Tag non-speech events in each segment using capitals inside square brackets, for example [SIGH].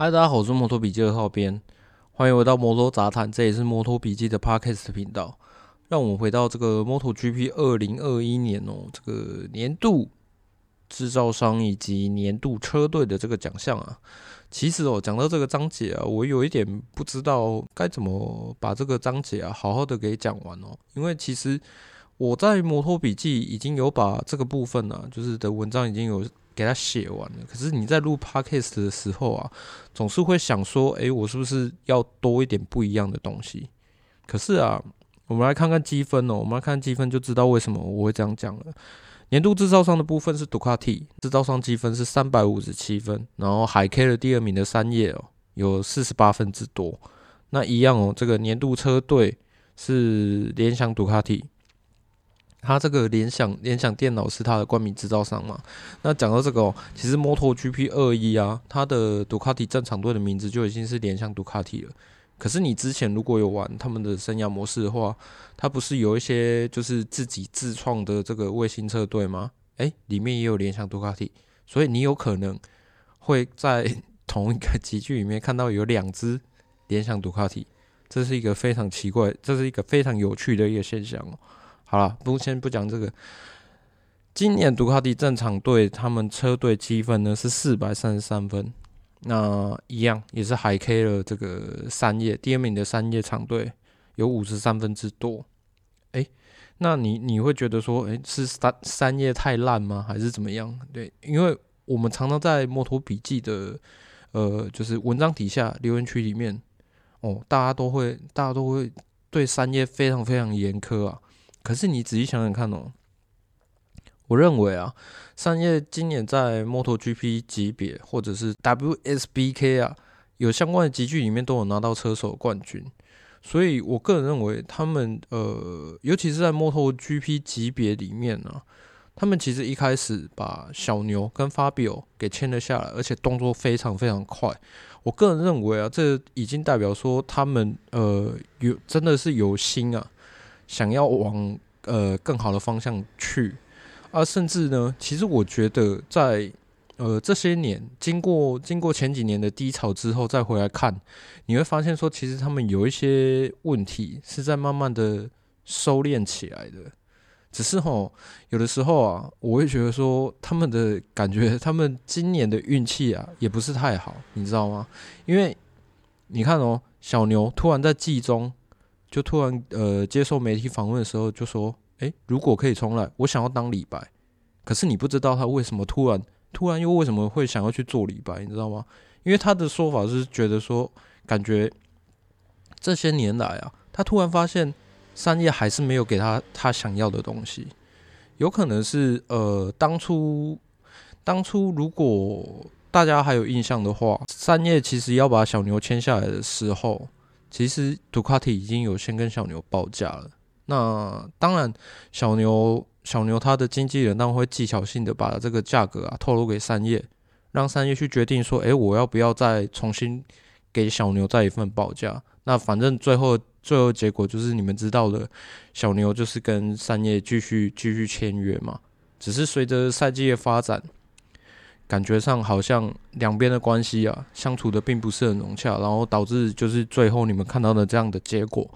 嗨，大家好，我是摩托笔记的浩编，欢迎回到摩托杂谈，这也是摩托笔记的 Podcast 频道。让我们回到这个 MotoGP 二零二一年哦，这个年度制造商以及年度车队的这个奖项啊。其实哦，讲到这个章节啊，我有一点不知道该怎么把这个章节啊好好的给讲完哦，因为其实我在摩托笔记已经有把这个部分呢、啊，就是的文章已经有。给他写完了，可是你在录 podcast 的时候啊，总是会想说，诶，我是不是要多一点不一样的东西？可是啊，我们来看看积分哦，我们来看积分就知道为什么我会这样讲了。年度制造商的部分是杜卡迪，制造商积分是三百五十七分，然后海 K 的第二名的三叶哦，有四十八分之多。那一样哦，这个年度车队是联想杜卡迪。他这个联想联想电脑是他的冠名制造商嘛？那讲到这个哦，其实 MotoGP 二一啊，它的杜卡迪正常队的名字就已经是联想杜卡迪了。可是你之前如果有玩他们的生涯模式的话，它不是有一些就是自己自创的这个卫星车队吗？诶，里面也有联想杜卡迪，所以你有可能会在同一个集聚里面看到有两只联想杜卡迪，这是一个非常奇怪，这是一个非常有趣的一个现象哦。好了，不先不讲这个。今年杜卡迪正常队他们车队积分呢是四百三十三分，那一样也是海 K 了这个三叶第二名的三叶厂队有五十三分之多。诶，那你你会觉得说，诶，是三三叶太烂吗？还是怎么样？对，因为我们常常在摩托笔记的呃，就是文章底下留言区里面，哦，大家都会大家都会对三叶非常非常严苛啊。可是你仔细想想看哦，我认为啊，三叶今年在 MotoGP 级别或者是 WSBK 啊，有相关的集聚里面都有拿到车手冠军，所以我个人认为他们呃，尤其是在 MotoGP 级别里面呢、啊，他们其实一开始把小牛跟 Fabio 给签了下来，而且动作非常非常快。我个人认为啊，这已经代表说他们呃有真的是有心啊。想要往呃更好的方向去，啊，甚至呢，其实我觉得在呃这些年经过经过前几年的低潮之后再回来看，你会发现说，其实他们有一些问题是在慢慢的收敛起来的。只是吼，有的时候啊，我会觉得说，他们的感觉，[LAUGHS] 他们今年的运气啊，也不是太好，你知道吗？因为你看哦，小牛突然在季中。就突然呃接受媒体访问的时候就说：“诶，如果可以重来，我想要当李白。”可是你不知道他为什么突然突然又为什么会想要去做李白，你知道吗？因为他的说法是觉得说，感觉这些年来啊，他突然发现三叶还是没有给他他想要的东西。有可能是呃当初当初如果大家还有印象的话，三叶其实要把小牛签下来的时候。其实杜卡迪已经有先跟小牛报价了。那当然，小牛小牛他的经纪人当然会技巧性的把这个价格啊透露给三叶，让三叶去决定说，诶，我要不要再重新给小牛再一份报价？那反正最后最后结果就是你们知道的，小牛就是跟三叶继续继续签约嘛。只是随着赛季的发展。感觉上好像两边的关系啊，相处的并不是很融洽，然后导致就是最后你们看到的这样的结果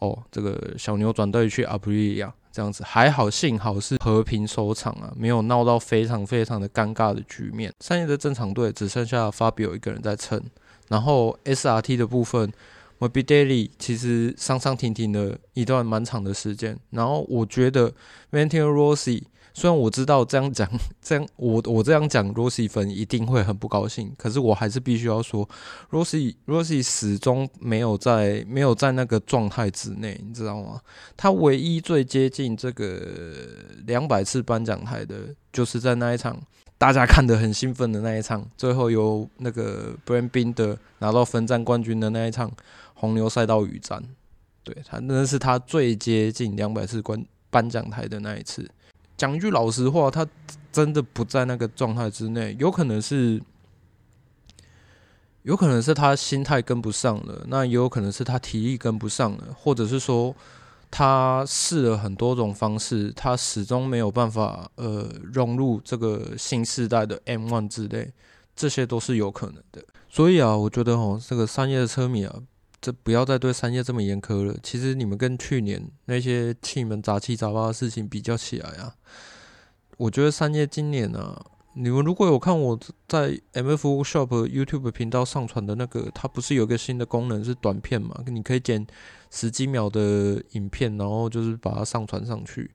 哦。这个小牛转队去阿普利亚这样子，还好幸好是和平收场啊，没有闹到非常非常的尴尬的局面。三叶的正常队只剩下 Fabio 一个人在撑，然后 SRT 的部分，Morbidelli 其实上上停停的一段蛮长的时间，然后我觉得 Valentino Rossi。虽然我知道这样讲，[LAUGHS] 这样我我这样讲，Rossi 粉一定会很不高兴。可是我还是必须要说，Rossi Rossi 始终没有在没有在那个状态之内，你知道吗？他唯一最接近这个两百次颁奖台的，就是在那一场大家看得很兴奋的那一场，最后由那个 Brad Bin 的拿到分站冠军的那一场红牛赛道雨战。对，他那是他最接近两百次颁颁奖台的那一次。讲句老实话，他真的不在那个状态之内，有可能是，有可能是他心态跟不上了，那也有可能是他体力跟不上了，或者是说他试了很多种方式，他始终没有办法呃融入这个新时代的 M1 之类。这些都是有可能的。所以啊，我觉得哦，这个商业的车迷啊，这不要再对三叶这么严苛了。其实你们跟去年那些气门杂七杂八的事情比较起来啊，我觉得三叶今年啊。你们如果有看我在 MF Shop YouTube 频道上传的那个，它不是有个新的功能是短片嘛？你可以剪十几秒的影片，然后就是把它上传上去。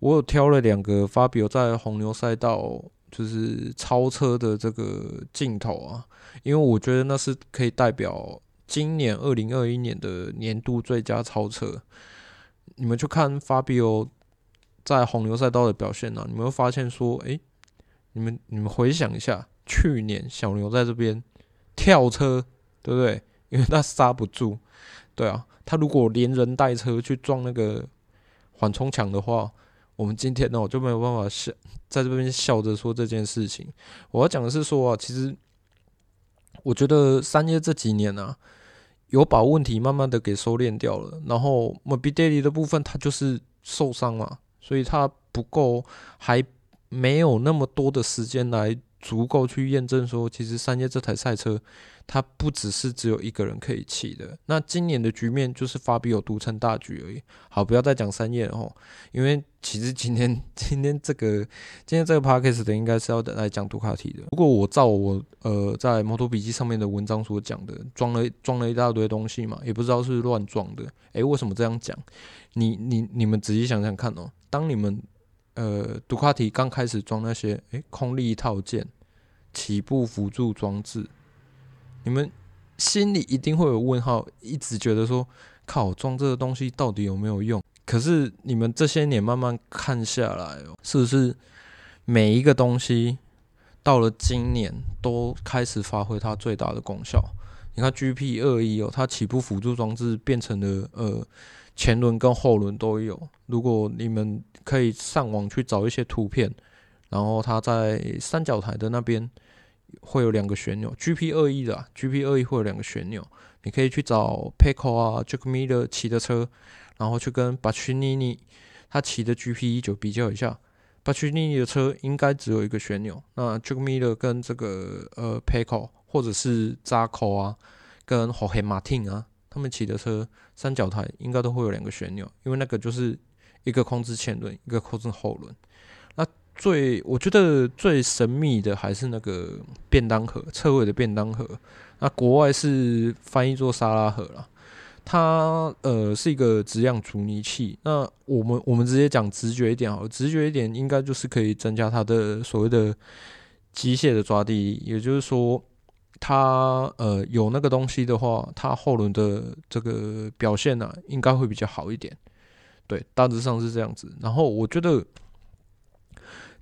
我有挑了两个发表在红牛赛道就是超车的这个镜头啊，因为我觉得那是可以代表今年二零二一年的年度最佳超车。你们去看 Fabio 在红牛赛道的表现呢、你们会发现说，诶、你们你们回想一下，去年小牛在这边跳车，对不对？因为他刹不住，对啊，他如果连人带车去撞那个缓冲墙的话，我们今天呢，我就没有办法笑，在这边笑着说这件事情。我要讲的是说啊，其实我觉得三叶这几年啊，有把问题慢慢的给收敛掉了，然后 Moby Daily 的部分他就是受伤嘛，所以他不够还。没有那么多的时间来足够去验证说，其实三叶这台赛车它不只是只有一个人可以骑的。那今年的局面就是 Fabio 独撑大局而已。好，不要再讲三叶了吼，因为其实今天 [LAUGHS] 今天这个今天这个 podcast 的应该是要来讲杜卡迪的。如果我照我呃在摩托笔记上面的文章所讲的，装了装了一大堆东西嘛，也不知道是乱装的。诶，为什么这样讲？你你你们仔细想想看哦，当你们。呃，杜卡迪刚开始装那些诶、空力套件、起步辅助装置，你们心里一定会有问号，一直觉得说靠，装这个东西到底有没有用？可是你们这些年慢慢看下来哦，是不是每一个东西到了今年都开始发挥它最大的功效？你看 GP 二一哦，它起步辅助装置变成了呃。前轮跟后轮都有。如果你们可以上网去找一些图片，然后它在三角台的那边会有两个旋钮，GP 二一的，GP 二一会有两个旋钮，你可以去找 p e c o 啊，Jack Miller 骑的车，然后去跟 Bagnini 他骑的 GP 一九比较一下，Bagnini 的车应该只有一个旋钮，那 Jack Miller 跟这个呃 p e c o 或者是 ZACO 啊，跟 Jorge Martin 啊。他们骑的车三角台应该都会有两个旋钮，因为那个就是一个控制前轮，一个控制后轮。那最我觉得最神秘的还是那个便当盒，车尾的便当盒。那国外是翻译做沙拉盒啦，它呃是一个质量阻尼器。那我们我们直接讲直觉一点好，直觉一点应该就是可以增加它的所谓的机械的抓地力，也就是说。它呃有那个东西的话，它后轮的这个表现呢、啊，应该会比较好一点。对，大致上是这样子。然后我觉得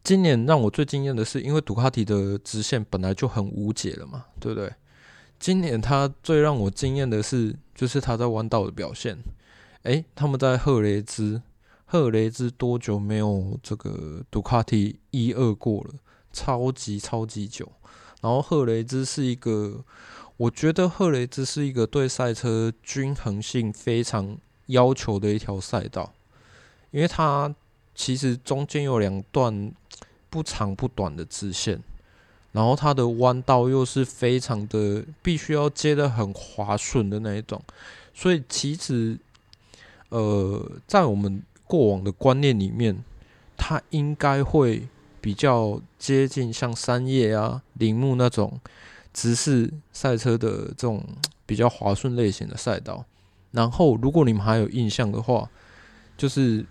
今年让我最惊艳的是，因为杜卡迪的直线本来就很无解了嘛，对不对？今年它最让我惊艳的是，就是它在弯道的表现。诶，他们在赫雷兹，赫雷兹多久没有这个杜卡迪一二过了？超级超级久。然后赫雷兹是一个，我觉得赫雷兹是一个对赛车均衡性非常要求的一条赛道，因为它其实中间有两段不长不短的直线，然后它的弯道又是非常的必须要接的很滑顺的那一种，所以其实呃，在我们过往的观念里面，它应该会。比较接近像三叶啊、铃木那种直式赛车的这种比较滑顺类型的赛道。然后，如果你们还有印象的话，就是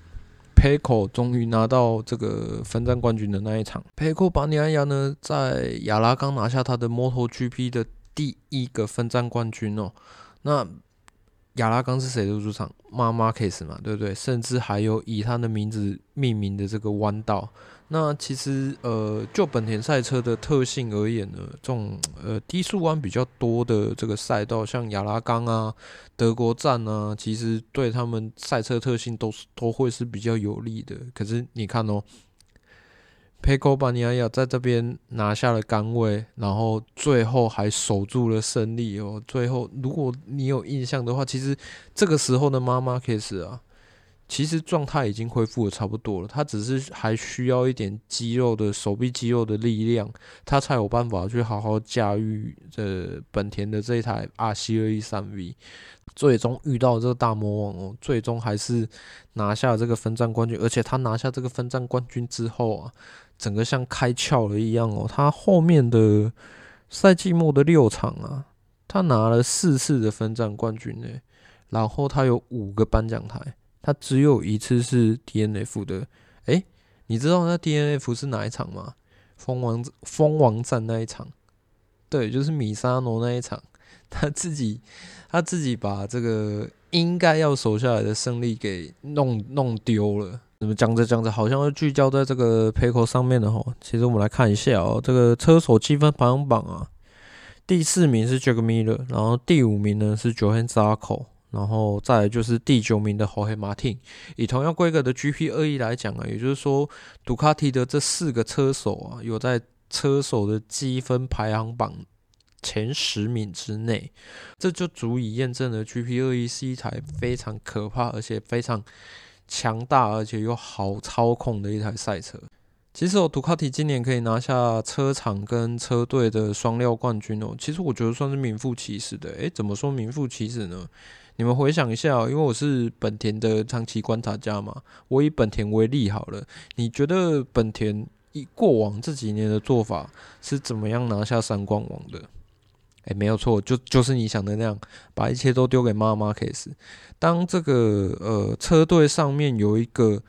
Paco 终于拿到这个分站冠军的那一场。Pecco Bagnaia 呢，在亚拉冈拿下他的 MotoGP 的第一个分站冠军哦。那亚拉冈是谁的主场妈妈 case 嘛，对不对？甚至还有以他的名字命名的这个弯道。那其实，呃，就本田赛车的特性而言呢，这种呃低速弯比较多的这个赛道，像亚拉冈啊、德国站啊，其实对他们赛车特性都是都会是比较有利的。可是你看哦，Pecco Bagnaia 在这边拿下了杆位，然后最后还守住了胜利哦。最后，如果你有印象的话，其实这个时候的妈妈 case 啊。其实状态已经恢复的差不多了，他只是还需要一点肌肉的手臂肌肉的力量，他才有办法去好好驾驭这本田的这一台 RC213V。最终遇到这个大魔王哦，最终还是拿下这个分站冠军，而且他拿下这个分站冠军之后啊，整个像开窍了一样哦，他后面的赛季末的六场啊，他拿了四次的分站冠军呢，然后他有五个颁奖台。他只有一次是 DNF 的，哎、欸，你知道那 DNF 是哪一场吗？蜂王蜂王战那一场，对，就是米沙诺那一场，[LAUGHS] 他自己他自己把这个应该要守下来的胜利给弄弄丢了。怎么讲着讲着，好像又聚焦在这个 Pecco 上面的齁？其实我们来看一下哦、这个车手积分排行榜啊，第四名是 Jack Miller，然后第五名呢是 Johan Zarco。然后再来就是第九名的 Jorge Martin，以同样规格的 GP 二一来讲啊，也就是说，杜卡迪的这四个车手啊，有在车手的积分排行榜前十名之内，这就足以验证了 GP 二一是一台非常可怕，而且非常强大，而且又好操控的一台赛车。其实哦，杜卡迪今年可以拿下车厂跟车队的双料冠军哦，其实我觉得算是名副其实的。诶，怎么说名副其实呢？你们回想一下，因为我是本田的长期观察家嘛，我以本田为例好了。你觉得本田以过往这几年的做法是怎么样拿下三冠王的？诶，没有错，就就是你想的那样，把一切都丢给妈妈 Case，。当这个呃车队上面有一个。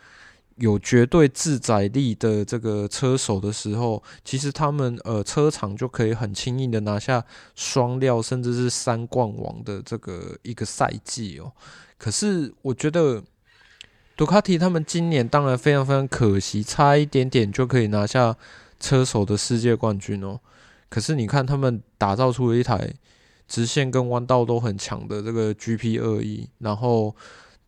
有绝对自载力的这个车手的时候，其实他们呃车厂就可以很轻易的拿下双料甚至是三冠王的这个一个赛季哦。可是我觉得杜卡迪他们今年当然非常非常可惜，差一点点就可以拿下车手的世界冠军哦。可是你看他们打造出了一台直线跟弯道都很强的这个 GP 二一，然后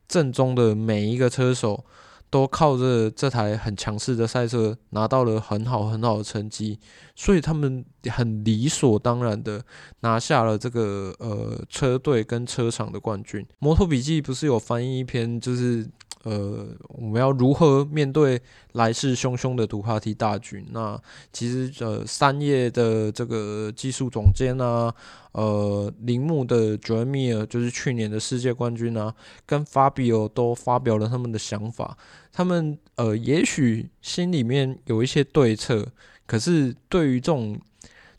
正中的每一个车手。都靠着这台很强势的赛车拿到了很好很好的成绩，所以他们很理所当然的拿下了这个呃车队跟车厂的冠军。摩托笔记不是有翻译一篇，就是。呃，我们要如何面对来势汹汹的杜卡迪大军？那其实呃，三叶的这个技术总监啊，呃，铃木的 Joan Mir 就是去年的世界冠军啊，跟 Fabio 都发表了他们的想法。他们呃，也许心里面有一些对策，可是对于这种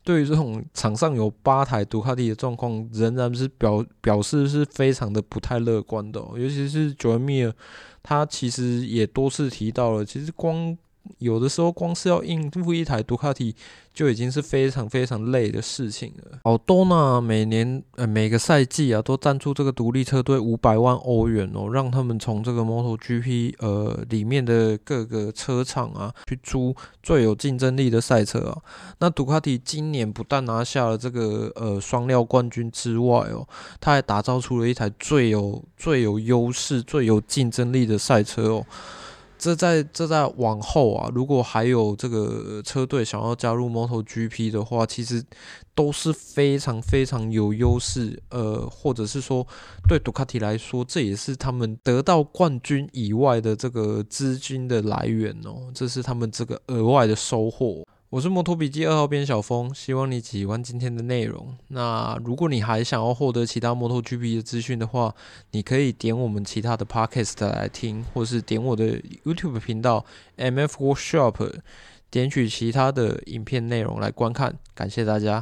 对于这种场上有八台杜卡迪的状况，仍然是表表示是非常的不太乐观的，尤其是 Joan Mir。他其实也多次提到了，其实光有的时候光是要应付一台杜卡迪就已经是非常非常累的事情了。好多呢，每年呃每个赛季啊都赞助这个独立车队五百万欧元哦，让他们从这个 MotoGP 呃里面的各个车厂啊去租最有竞争力的赛车啊。那杜卡迪今年不但拿下了这个呃双料冠军之外哦，他还打造出了一台最有最有优势、最有竞争力的赛车哦。这在这在往后啊，如果还有这个车队想要加入 MotoGP 的话，其实都是非常非常有优势，呃，或者是说对杜卡迪来说，这也是他们得到冠军以外的这个资金的来源哦，这是他们这个额外的收获。我是摩托笔记二号编小峰，希望你喜欢今天的内容。那如果你还想要获得其他摩托 GP 的资讯的话，你可以点我们其他的 Podcast 来听，或是点我的 YouTube 频道 MF Workshop，点取其他的影片内容来观看。感谢大家。